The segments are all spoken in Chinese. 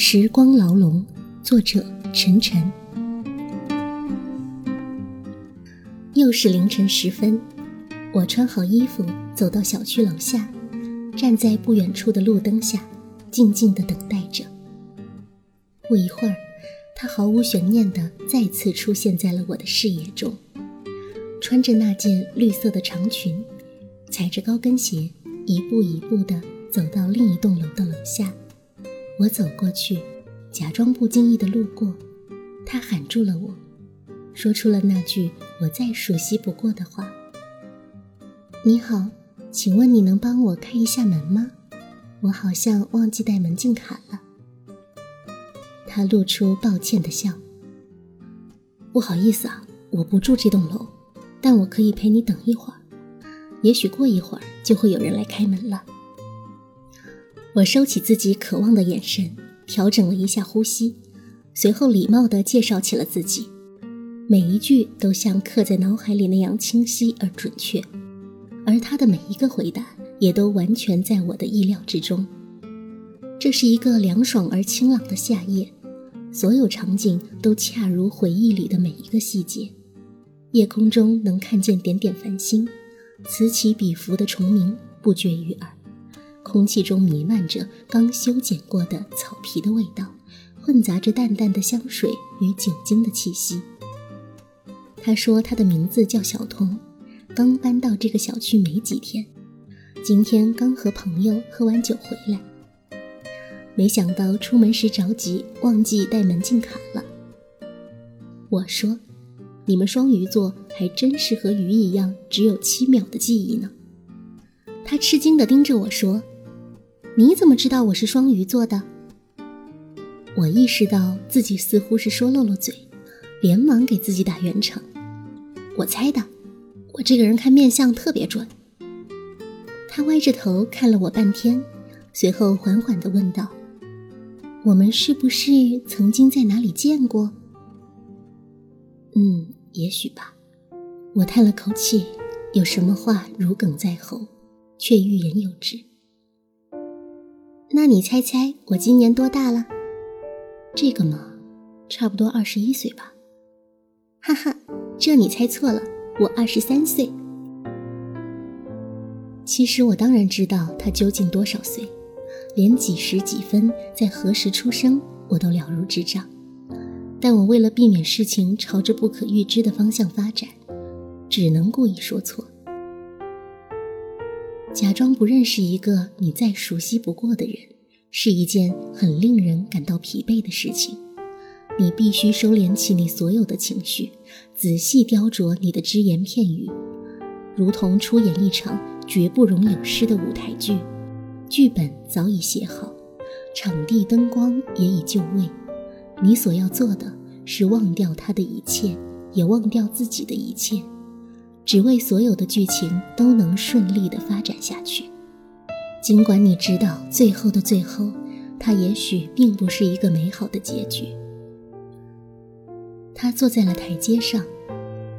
时光牢笼，作者陈晨。又是凌晨时分，我穿好衣服，走到小区楼下，站在不远处的路灯下，静静的等待着。不一会儿，他毫无悬念的再次出现在了我的视野中，穿着那件绿色的长裙，踩着高跟鞋，一步一步的走到另一栋楼的楼下。我走过去，假装不经意的路过，他喊住了我，说出了那句我再熟悉不过的话：“你好，请问你能帮我开一下门吗？我好像忘记带门禁卡了。”他露出抱歉的笑：“不好意思啊，我不住这栋楼，但我可以陪你等一会儿，也许过一会儿就会有人来开门了。”我收起自己渴望的眼神，调整了一下呼吸，随后礼貌地介绍起了自己，每一句都像刻在脑海里那样清晰而准确，而他的每一个回答也都完全在我的意料之中。这是一个凉爽而清朗的夏夜，所有场景都恰如回忆里的每一个细节，夜空中能看见点点繁星，此起彼伏的虫鸣不绝于耳。空气中弥漫着刚修剪过的草皮的味道，混杂着淡淡的香水与酒精的气息。他说他的名字叫小童，刚搬到这个小区没几天，今天刚和朋友喝完酒回来，没想到出门时着急忘记带门禁卡了。我说：“你们双鱼座还真是和鱼一样，只有七秒的记忆呢。”他吃惊地盯着我说。你怎么知道我是双鱼座的？我意识到自己似乎是说漏了嘴，连忙给自己打圆场。我猜的，我这个人看面相特别准。他歪着头看了我半天，随后缓缓地问道：“我们是不是曾经在哪里见过？”嗯，也许吧。我叹了口气，有什么话如鲠在喉，却欲言又止。那你猜猜我今年多大了？这个嘛，差不多二十一岁吧。哈哈，这你猜错了，我二十三岁。其实我当然知道他究竟多少岁，连几时几分在何时出生我都了如指掌。但我为了避免事情朝着不可预知的方向发展，只能故意说错。假装不认识一个你再熟悉不过的人，是一件很令人感到疲惫的事情。你必须收敛起你所有的情绪，仔细雕琢你的只言片语，如同出演一场绝不容有失的舞台剧。剧本早已写好，场地、灯光也已就位。你所要做的是忘掉他的一切，也忘掉自己的一切。只为所有的剧情都能顺利的发展下去，尽管你知道最后的最后，它也许并不是一个美好的结局。他坐在了台阶上，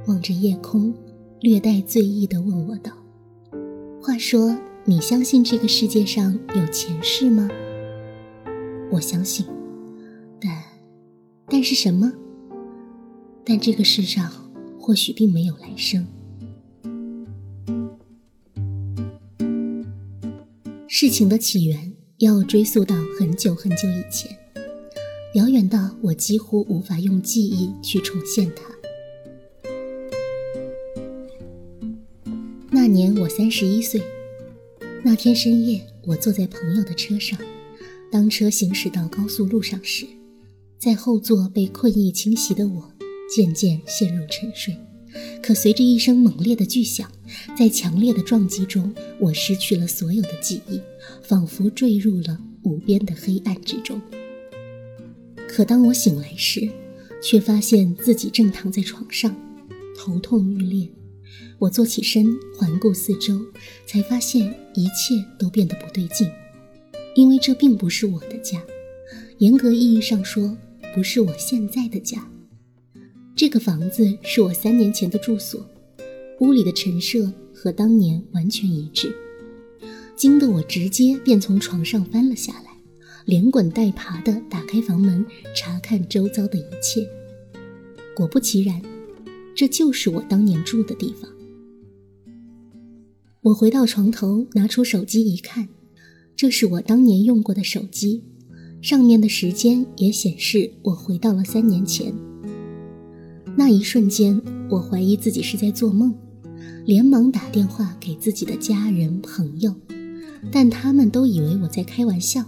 望着夜空，略带醉意的问我道：“话说，你相信这个世界上有前世吗？”我相信，但，但是什么？但这个世上或许并没有来生。事情的起源要追溯到很久很久以前，遥远到我几乎无法用记忆去重现它。那年我三十一岁，那天深夜，我坐在朋友的车上，当车行驶到高速路上时，在后座被困意侵袭的我，渐渐陷入沉睡。可随着一声猛烈的巨响，在强烈的撞击中，我失去了所有的记忆，仿佛坠入了无边的黑暗之中。可当我醒来时，却发现自己正躺在床上，头痛欲裂。我坐起身，环顾四周，才发现一切都变得不对劲，因为这并不是我的家，严格意义上说，不是我现在的家。这个房子是我三年前的住所，屋里的陈设和当年完全一致，惊得我直接便从床上翻了下来，连滚带爬地打开房门，查看周遭的一切。果不其然，这就是我当年住的地方。我回到床头，拿出手机一看，这是我当年用过的手机，上面的时间也显示我回到了三年前。那一瞬间，我怀疑自己是在做梦，连忙打电话给自己的家人朋友，但他们都以为我在开玩笑，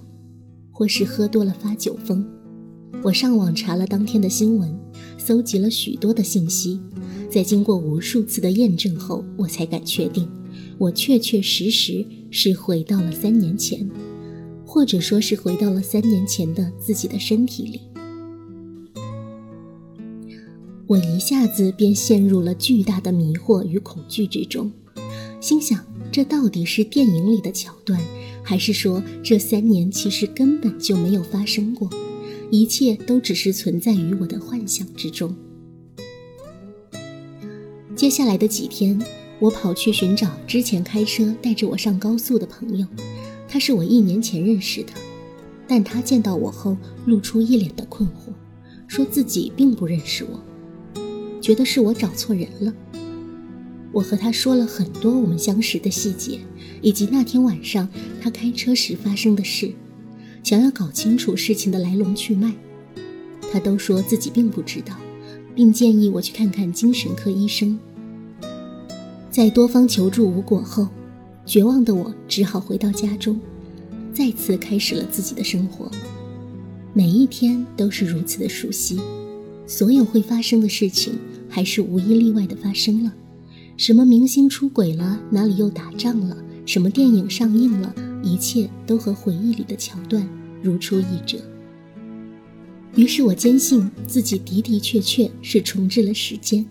或是喝多了发酒疯。我上网查了当天的新闻，搜集了许多的信息，在经过无数次的验证后，我才敢确定，我确确实实是回到了三年前，或者说是回到了三年前的自己的身体里。我一下子便陷入了巨大的迷惑与恐惧之中，心想：这到底是电影里的桥段，还是说这三年其实根本就没有发生过？一切都只是存在于我的幻想之中。接下来的几天，我跑去寻找之前开车带着我上高速的朋友，他是我一年前认识的，但他见到我后露出一脸的困惑，说自己并不认识我，觉得是我找错人了。我和他说了很多我们相识的细节，以及那天晚上他开车时发生的事。想要搞清楚事情的来龙去脉，他都说自己并不知道，并建议我去看看精神科医生。在多方求助无果后，绝望的我只好回到家中，再次开始了自己的生活。每一天都是如此的熟悉，所有会发生的事情还是无一例外的发生了。什么明星出轨了，哪里又打仗了，什么电影上映了。一切都和回忆里的桥段如出一辙。于是我坚信自己的的确确是重置了时间。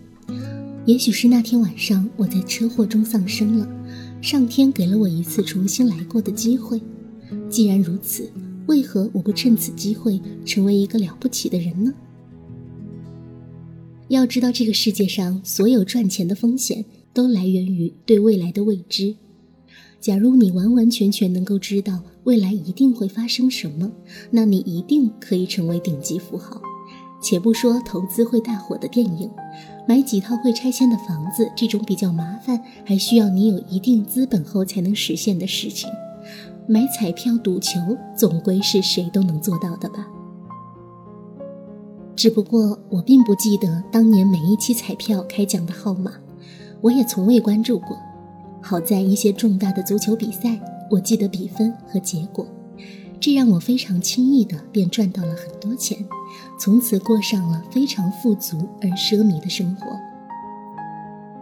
也许是那天晚上我在车祸中丧生了，上天给了我一次重新来过的机会。既然如此，为何我不趁此机会成为一个了不起的人呢？要知道，这个世界上所有赚钱的风险都来源于对未来的未知。假如你完完全全能够知道未来一定会发生什么，那你一定可以成为顶级富豪。且不说投资会大火的电影，买几套会拆迁的房子这种比较麻烦，还需要你有一定资本后才能实现的事情，买彩票赌球总归是谁都能做到的吧？只不过我并不记得当年每一期彩票开奖的号码，我也从未关注过。好在一些重大的足球比赛，我记得比分和结果，这让我非常轻易的便赚到了很多钱，从此过上了非常富足而奢靡的生活。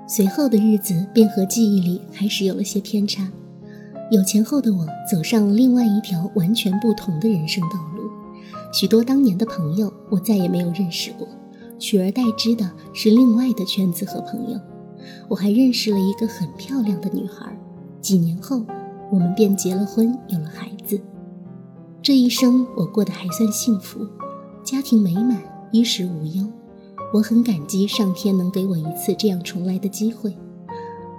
随后的日子便和记忆里开始有了些偏差，有钱后的我走上了另外一条完全不同的人生道路，许多当年的朋友我再也没有认识过，取而代之的是另外的圈子和朋友。我还认识了一个很漂亮的女孩，几年后，我们便结了婚，有了孩子。这一生我过得还算幸福，家庭美满，衣食无忧。我很感激上天能给我一次这样重来的机会。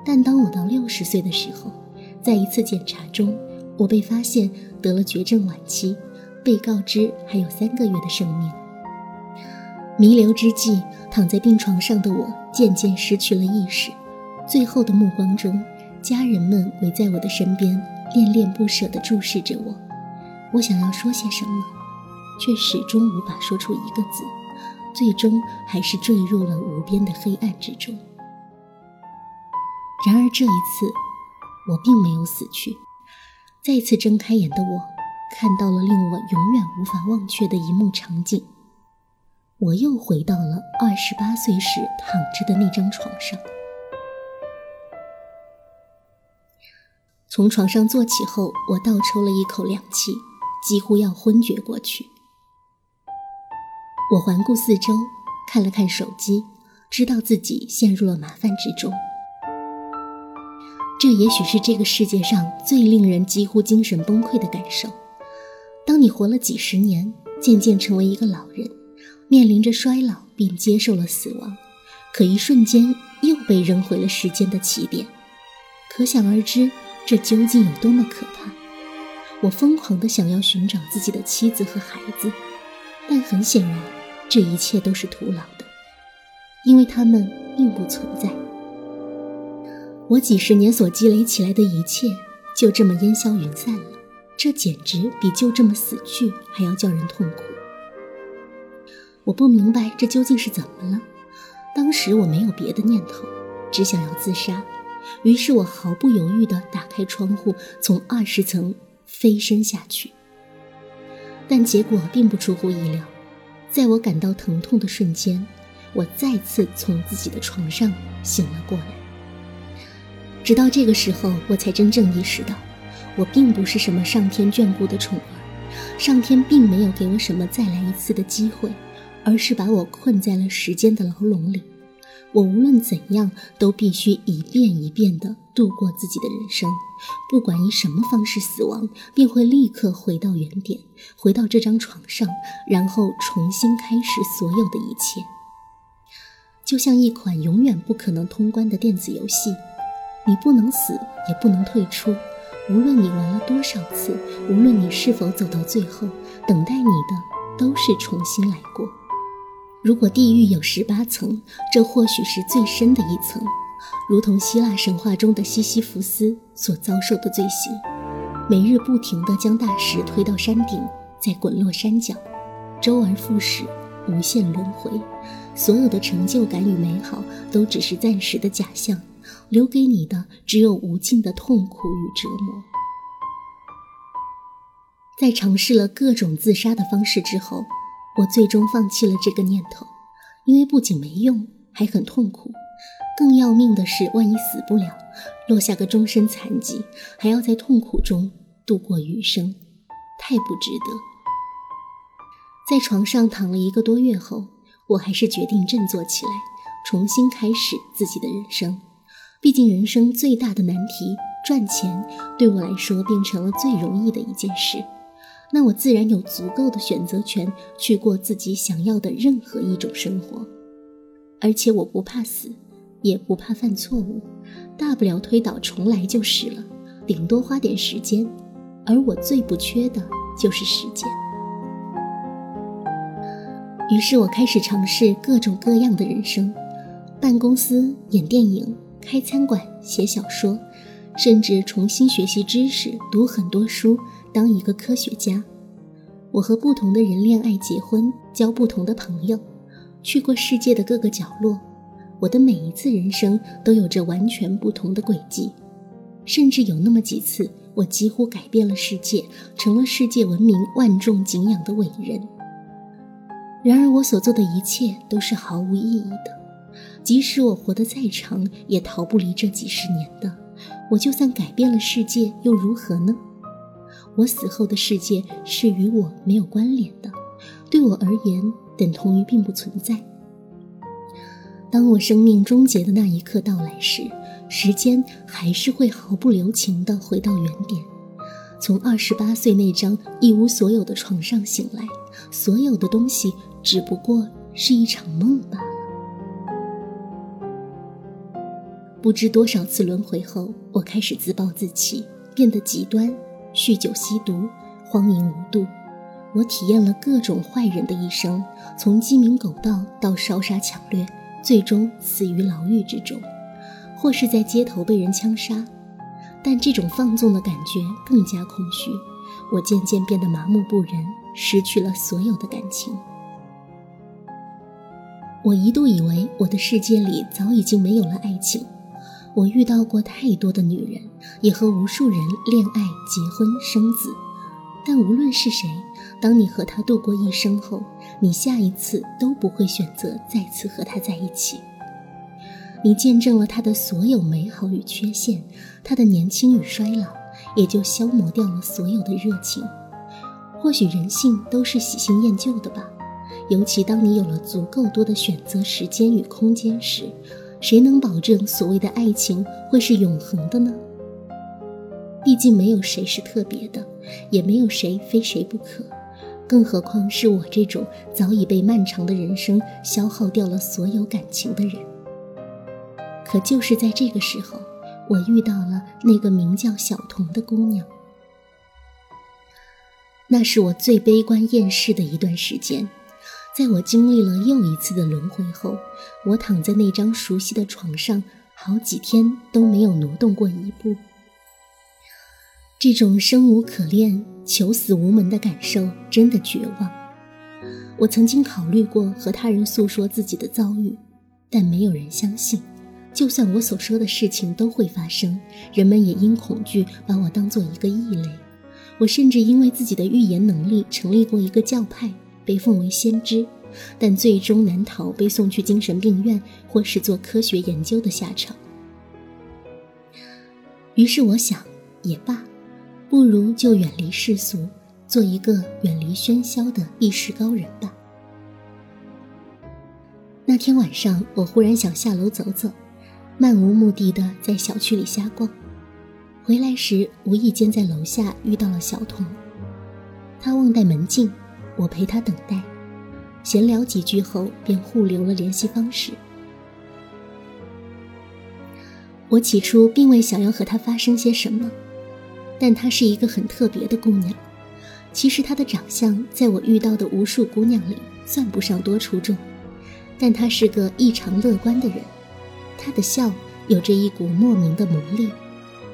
但当我到六十岁的时候，在一次检查中，我被发现得了绝症晚期，被告知还有三个月的生命。弥留之际，躺在病床上的我渐渐失去了意识。最后的目光中，家人们围在我的身边，恋恋不舍地注视着我。我想要说些什么，却始终无法说出一个字，最终还是坠入了无边的黑暗之中。然而这一次，我并没有死去。再次睁开眼的我，看到了令我永远无法忘却的一幕场景。我又回到了二十八岁时躺着的那张床上。从床上坐起后，我倒抽了一口凉气，几乎要昏厥过去。我环顾四周，看了看手机，知道自己陷入了麻烦之中。这也许是这个世界上最令人几乎精神崩溃的感受。当你活了几十年，渐渐成为一个老人。面临着衰老，并接受了死亡，可一瞬间又被扔回了时间的起点。可想而知，这究竟有多么可怕！我疯狂地想要寻找自己的妻子和孩子，但很显然，这一切都是徒劳的，因为他们并不存在。我几十年所积累起来的一切，就这么烟消云散了。这简直比就这么死去还要叫人痛苦。我不明白这究竟是怎么了。当时我没有别的念头，只想要自杀。于是我毫不犹豫地打开窗户，从二十层飞身下去。但结果并不出乎意料，在我感到疼痛的瞬间，我再次从自己的床上醒了过来。直到这个时候，我才真正意识到，我并不是什么上天眷顾的宠儿，上天并没有给我什么再来一次的机会，而是把我困在了时间的牢笼里。我无论怎样都必须一遍一遍地度过自己的人生，不管以什么方式死亡，便会立刻回到原点，回到这张床上，然后重新开始所有的一切。就像一款永远不可能通关的电子游戏，你不能死，也不能退出。无论你玩了多少次，无论你是否走到最后，等待你的都是重新来过。如果地狱有十八层，这或许是最深的一层，如同希腊神话中的西西弗斯所遭受的罪行，每日不停地将大石推到山顶，再滚落山脚，周而复始，无限轮回。所有的成就感与美好都只是暂时的假象，留给你的只有无尽的痛苦与折磨。在尝试了各种自杀的方式之后。我最终放弃了这个念头，因为不仅没用，还很痛苦。更要命的是，万一死不了，落下个终身残疾，还要在痛苦中度过余生，太不值得。在床上躺了一个多月后，我还是决定振作起来，重新开始自己的人生。毕竟，人生最大的难题——赚钱，对我来说变成了最容易的一件事。那我自然有足够的选择权去过自己想要的任何一种生活，而且我不怕死，也不怕犯错误，大不了推倒重来就是了，顶多花点时间，而我最不缺的就是时间。于是我开始尝试各种各样的人生：办公司、演电影、开餐馆、写小说，甚至重新学习知识，读很多书。当一个科学家，我和不同的人恋爱、结婚，交不同的朋友，去过世界的各个角落。我的每一次人生都有着完全不同的轨迹，甚至有那么几次，我几乎改变了世界，成了世界闻名、万众敬仰的伟人。然而，我所做的一切都是毫无意义的。即使我活得再长，也逃不离这几十年的。我就算改变了世界，又如何呢？我死后的世界是与我没有关联的，对我而言等同于并不存在。当我生命终结的那一刻到来时，时间还是会毫不留情地回到原点，从二十八岁那张一无所有的床上醒来，所有的东西只不过是一场梦罢不知多少次轮回后，我开始自暴自弃，变得极端。酗酒、吸毒、荒淫无度，我体验了各种坏人的一生，从鸡鸣狗盗到烧杀抢掠，最终死于牢狱之中，或是在街头被人枪杀。但这种放纵的感觉更加空虚，我渐渐变得麻木不仁，失去了所有的感情。我一度以为我的世界里早已经没有了爱情。我遇到过太多的女人，也和无数人恋爱、结婚、生子，但无论是谁，当你和他度过一生后，你下一次都不会选择再次和他在一起。你见证了他的所有美好与缺陷，他的年轻与衰老，也就消磨掉了所有的热情。或许人性都是喜新厌旧的吧，尤其当你有了足够多的选择时间与空间时。谁能保证所谓的爱情会是永恒的呢？毕竟没有谁是特别的，也没有谁非谁不可，更何况是我这种早已被漫长的人生消耗掉了所有感情的人。可就是在这个时候，我遇到了那个名叫小童的姑娘。那是我最悲观厌世的一段时间。在我经历了又一次的轮回后，我躺在那张熟悉的床上，好几天都没有挪动过一步。这种生无可恋、求死无门的感受真的绝望。我曾经考虑过和他人诉说自己的遭遇，但没有人相信。就算我所说的事情都会发生，人们也因恐惧把我当做一个异类。我甚至因为自己的预言能力成立过一个教派。被奉为先知，但最终难逃被送去精神病院或是做科学研究的下场。于是我想，也罢，不如就远离世俗，做一个远离喧嚣的一时高人吧。那天晚上，我忽然想下楼走走，漫无目的的在小区里瞎逛。回来时，无意间在楼下遇到了小童，他忘带门禁。我陪他等待，闲聊几句后，便互留了联系方式。我起初并未想要和她发生些什么，但她是一个很特别的姑娘。其实她的长相在我遇到的无数姑娘里算不上多出众，但她是个异常乐观的人。她的笑有着一股莫名的魔力，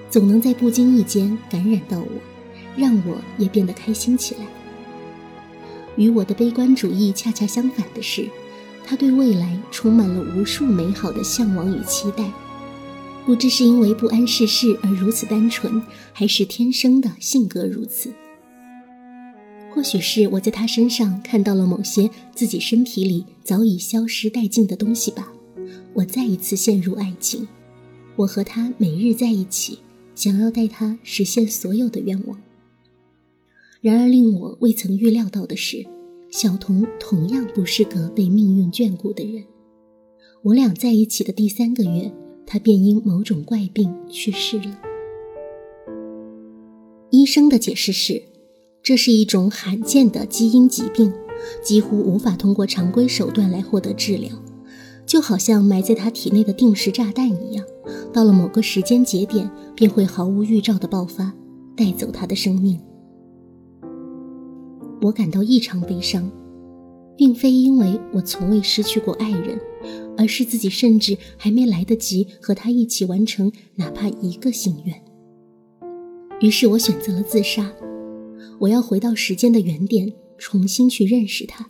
总能在不经意间感染到我，让我也变得开心起来。与我的悲观主义恰恰相反的是，他对未来充满了无数美好的向往与期待。不知是因为不谙世事而如此单纯，还是天生的性格如此。或许是我在他身上看到了某些自己身体里早已消失殆尽的东西吧。我再一次陷入爱情，我和他每日在一起，想要带他实现所有的愿望。然而，令我未曾预料到的是，小童同样不是个被命运眷顾的人。我俩在一起的第三个月，他便因某种怪病去世了。医生的解释是，这是一种罕见的基因疾病，几乎无法通过常规手段来获得治疗，就好像埋在他体内的定时炸弹一样，到了某个时间节点，便会毫无预兆的爆发，带走他的生命。我感到异常悲伤，并非因为我从未失去过爱人，而是自己甚至还没来得及和他一起完成哪怕一个心愿。于是我选择了自杀。我要回到时间的原点，重新去认识他，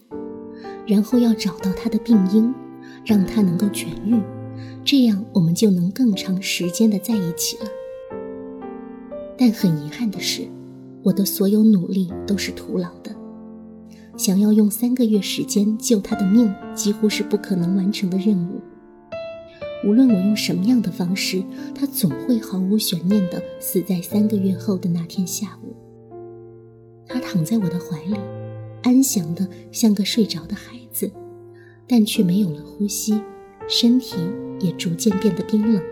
然后要找到他的病因，让他能够痊愈，这样我们就能更长时间的在一起了。但很遗憾的是，我的所有努力都是徒劳的。想要用三个月时间救他的命，几乎是不可能完成的任务。无论我用什么样的方式，他总会毫无悬念地死在三个月后的那天下午。他躺在我的怀里，安详的像个睡着的孩子，但却没有了呼吸，身体也逐渐变得冰冷。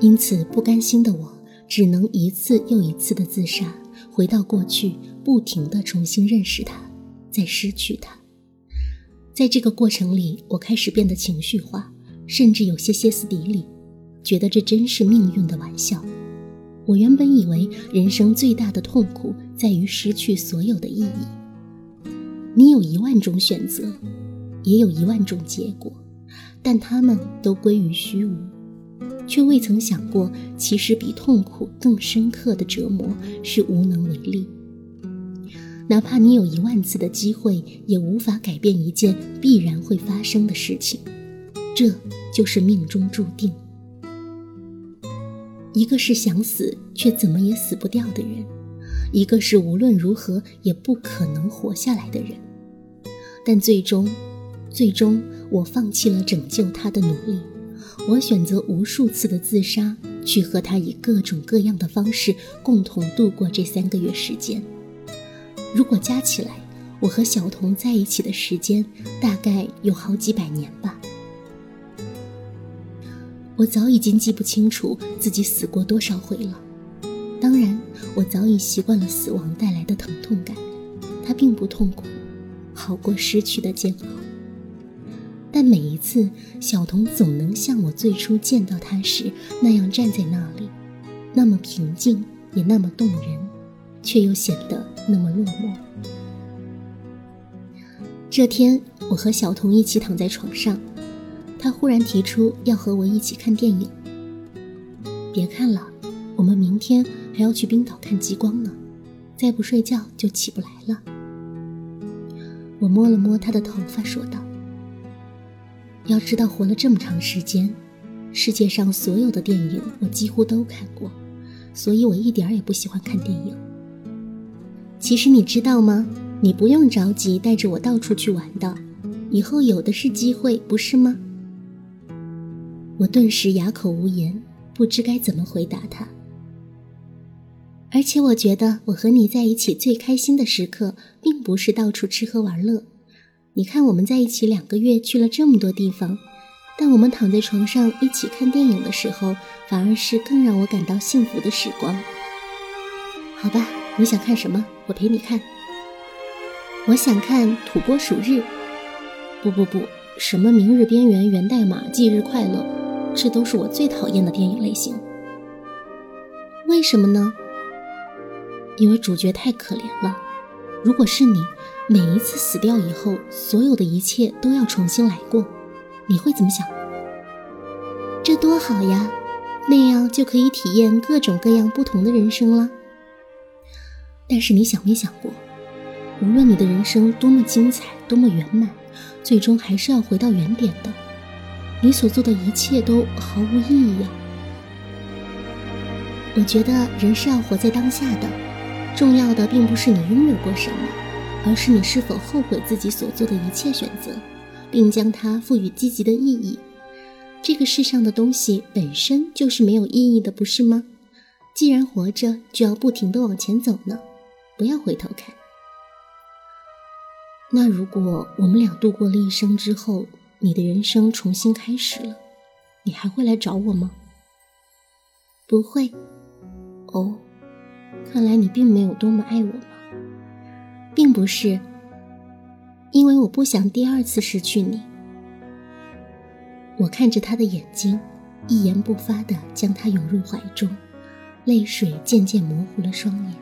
因此，不甘心的我，只能一次又一次的自杀。回到过去，不停地重新认识他，再失去他。在这个过程里，我开始变得情绪化，甚至有些歇斯底里，觉得这真是命运的玩笑。我原本以为人生最大的痛苦在于失去所有的意义。你有一万种选择，也有一万种结果，但他们都归于虚无。却未曾想过，其实比痛苦更深刻的折磨是无能为力。哪怕你有一万次的机会，也无法改变一件必然会发生的事情。这就是命中注定。一个是想死却怎么也死不掉的人，一个是无论如何也不可能活下来的人。但最终，最终，我放弃了拯救他的努力。我选择无数次的自杀，去和他以各种各样的方式共同度过这三个月时间。如果加起来，我和小童在一起的时间大概有好几百年吧。我早已经记不清楚自己死过多少回了。当然，我早已习惯了死亡带来的疼痛感，它并不痛苦，好过失去的煎熬。但每一次，小童总能像我最初见到他时那样站在那里，那么平静，也那么动人，却又显得那么落寞。这天，我和小童一起躺在床上，他忽然提出要和我一起看电影。别看了，我们明天还要去冰岛看极光呢，再不睡觉就起不来了。我摸了摸他的头发，说道：“要知道，活了这么长时间，世界上所有的电影我几乎都看过，所以我一点也不喜欢看电影。其实你知道吗？你不用着急带着我到处去玩的，以后有的是机会，不是吗？”我顿时哑口无言，不知该怎么回答他。而且我觉得我和你在一起最开心的时刻，并不是到处吃喝玩乐。你看我们在一起两个月去了这么多地方，但我们躺在床上一起看电影的时候，反而是更让我感到幸福的时光。好吧，你想看什么？我陪你看。我想看《土拨鼠日》。不不不，什么《明日边缘》《源代码》《忌日快乐》，这都是我最讨厌的电影类型。为什么呢？因为主角太可怜了，如果是你，每一次死掉以后，所有的一切都要重新来过，你会怎么想？这多好呀，那样就可以体验各种各样不同的人生了。但是你想没想过，无论你的人生多么精彩、多么圆满，最终还是要回到原点的，你所做的一切都毫无意义呀。我觉得人是要活在当下的。重要的并不是你拥有过什么，而是你是否后悔自己所做的一切选择，并将它赋予积极的意义。这个世上的东西本身就是没有意义的，不是吗？既然活着，就要不停地往前走呢，不要回头看。那如果我们俩度过了一生之后，你的人生重新开始了，你还会来找我吗？不会。哦。看来你并没有多么爱我吗？并不是，因为我不想第二次失去你。我看着他的眼睛，一言不发地将他拥入怀中，泪水渐渐模糊了双眼。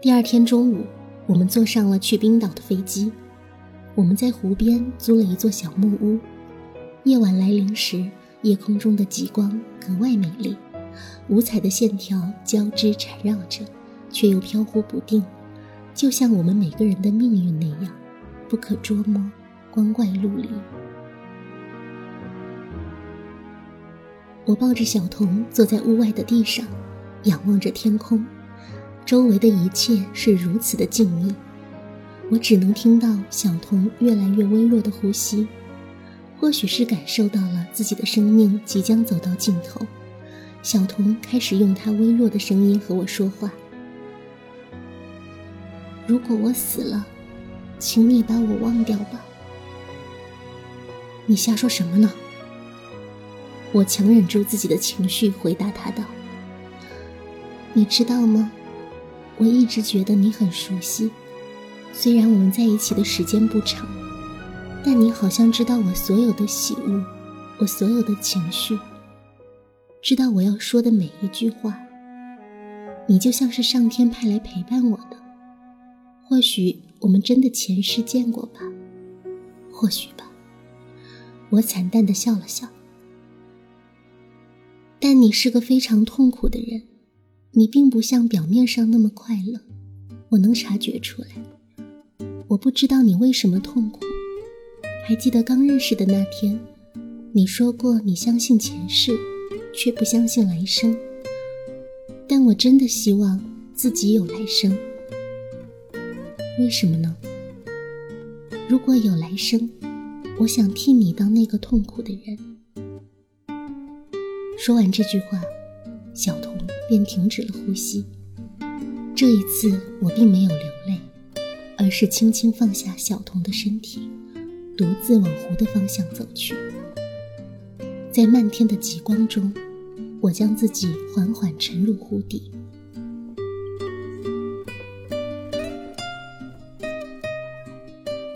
第二天中午，我们坐上了去冰岛的飞机。我们在湖边租了一座小木屋。夜晚来临时，夜空中的极光格外美丽。五彩的线条交织缠绕着，却又飘忽不定，就像我们每个人的命运那样，不可捉摸，光怪陆离。我抱着小童坐在屋外的地上，仰望着天空，周围的一切是如此的静谧，我只能听到小童越来越微弱的呼吸，或许是感受到了自己的生命即将走到尽头。小童开始用他微弱的声音和我说话：“如果我死了，请你把我忘掉吧。”你瞎说什么呢？我强忍住自己的情绪回答他道：“你知道吗？我一直觉得你很熟悉，虽然我们在一起的时间不长，但你好像知道我所有的喜恶，我所有的情绪。”知道我要说的每一句话，你就像是上天派来陪伴我的。或许我们真的前世见过吧，或许吧。我惨淡的笑了笑。但你是个非常痛苦的人，你并不像表面上那么快乐，我能察觉出来。我不知道你为什么痛苦。还记得刚认识的那天，你说过你相信前世。却不相信来生，但我真的希望自己有来生。为什么呢？如果有来生，我想替你当那个痛苦的人。说完这句话，小童便停止了呼吸。这一次，我并没有流泪，而是轻轻放下小童的身体，独自往湖的方向走去。在漫天的极光中。我将自己缓缓沉入湖底。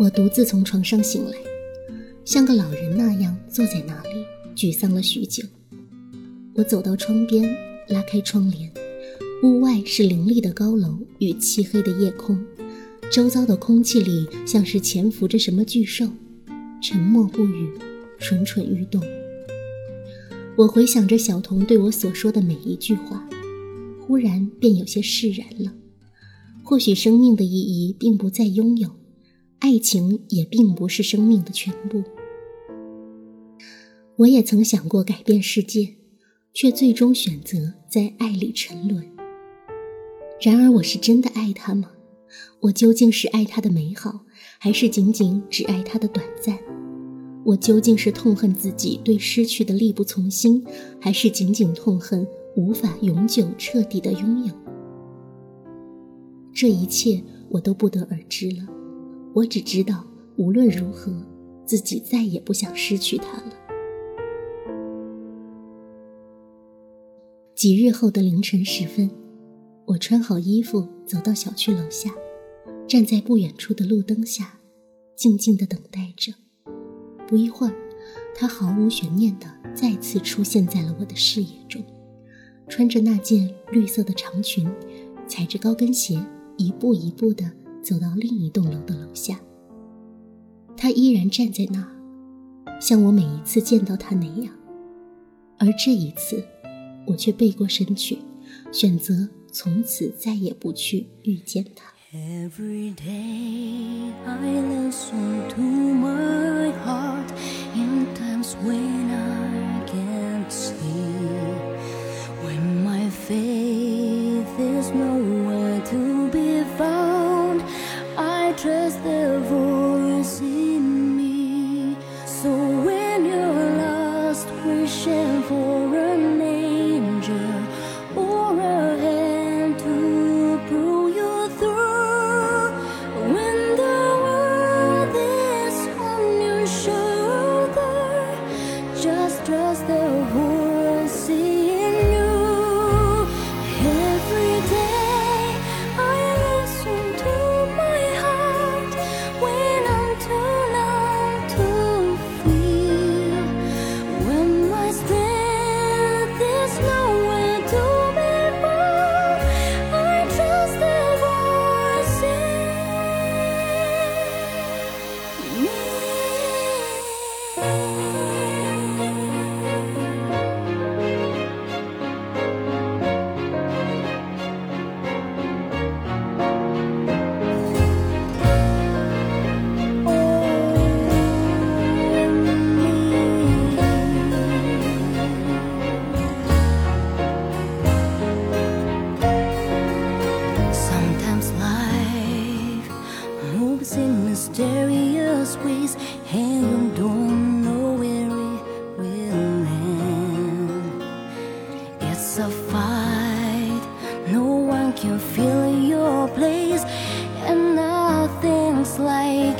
我独自从床上醒来，像个老人那样坐在那里，沮丧了许久。我走到窗边，拉开窗帘，屋外是凌厉的高楼与漆黑的夜空，周遭的空气里像是潜伏着什么巨兽，沉默不语，蠢蠢欲动。我回想着小童对我所说的每一句话，忽然便有些释然了。或许生命的意义并不在拥有，爱情也并不是生命的全部。我也曾想过改变世界，却最终选择在爱里沉沦。然而，我是真的爱他吗？我究竟是爱他的美好，还是仅仅只爱他的短暂？我究竟是痛恨自己对失去的力不从心，还是仅仅痛恨无法永久彻底的拥有？这一切我都不得而知了。我只知道，无论如何，自己再也不想失去他了。几日后的凌晨时分，我穿好衣服走到小区楼下，站在不远处的路灯下，静静的等待着。不一会儿，他毫无悬念的再次出现在了我的视野中，穿着那件绿色的长裙，踩着高跟鞋，一步一步的走到另一栋楼的楼下。他依然站在那儿，像我每一次见到他那样，而这一次。我却背过身去，选择从此再也不去遇见他。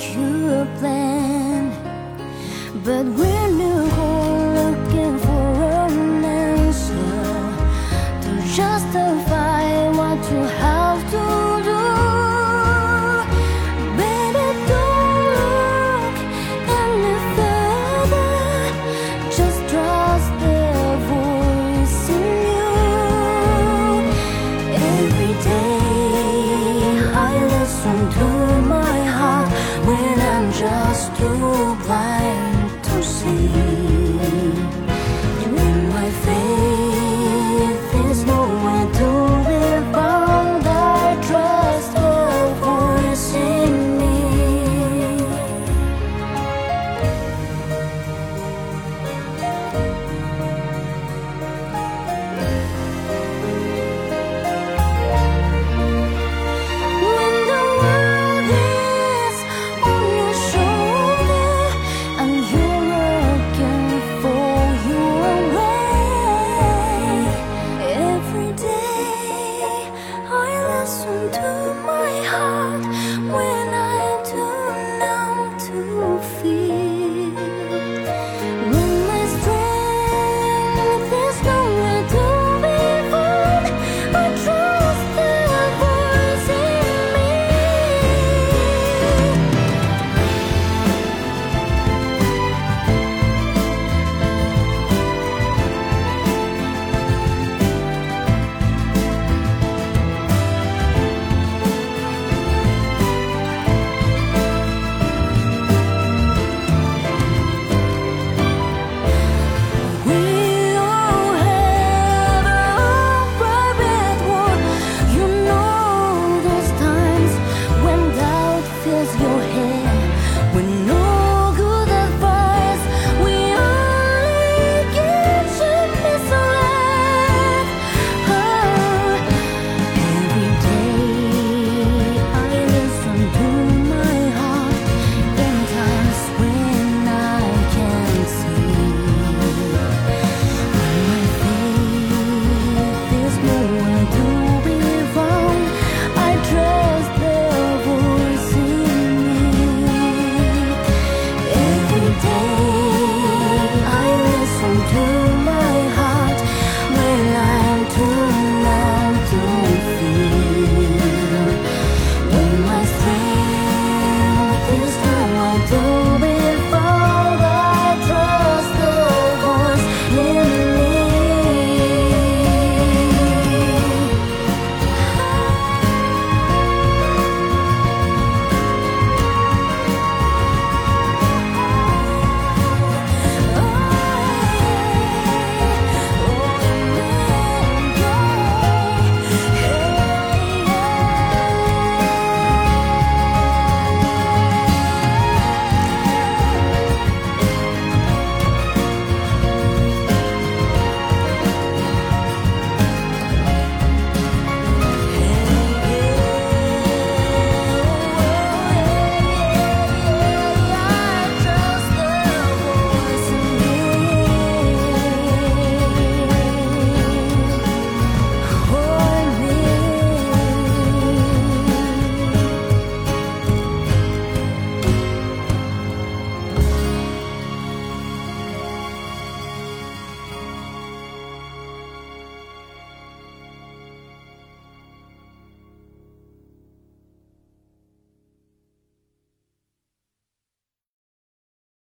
cruel plan, but we're new.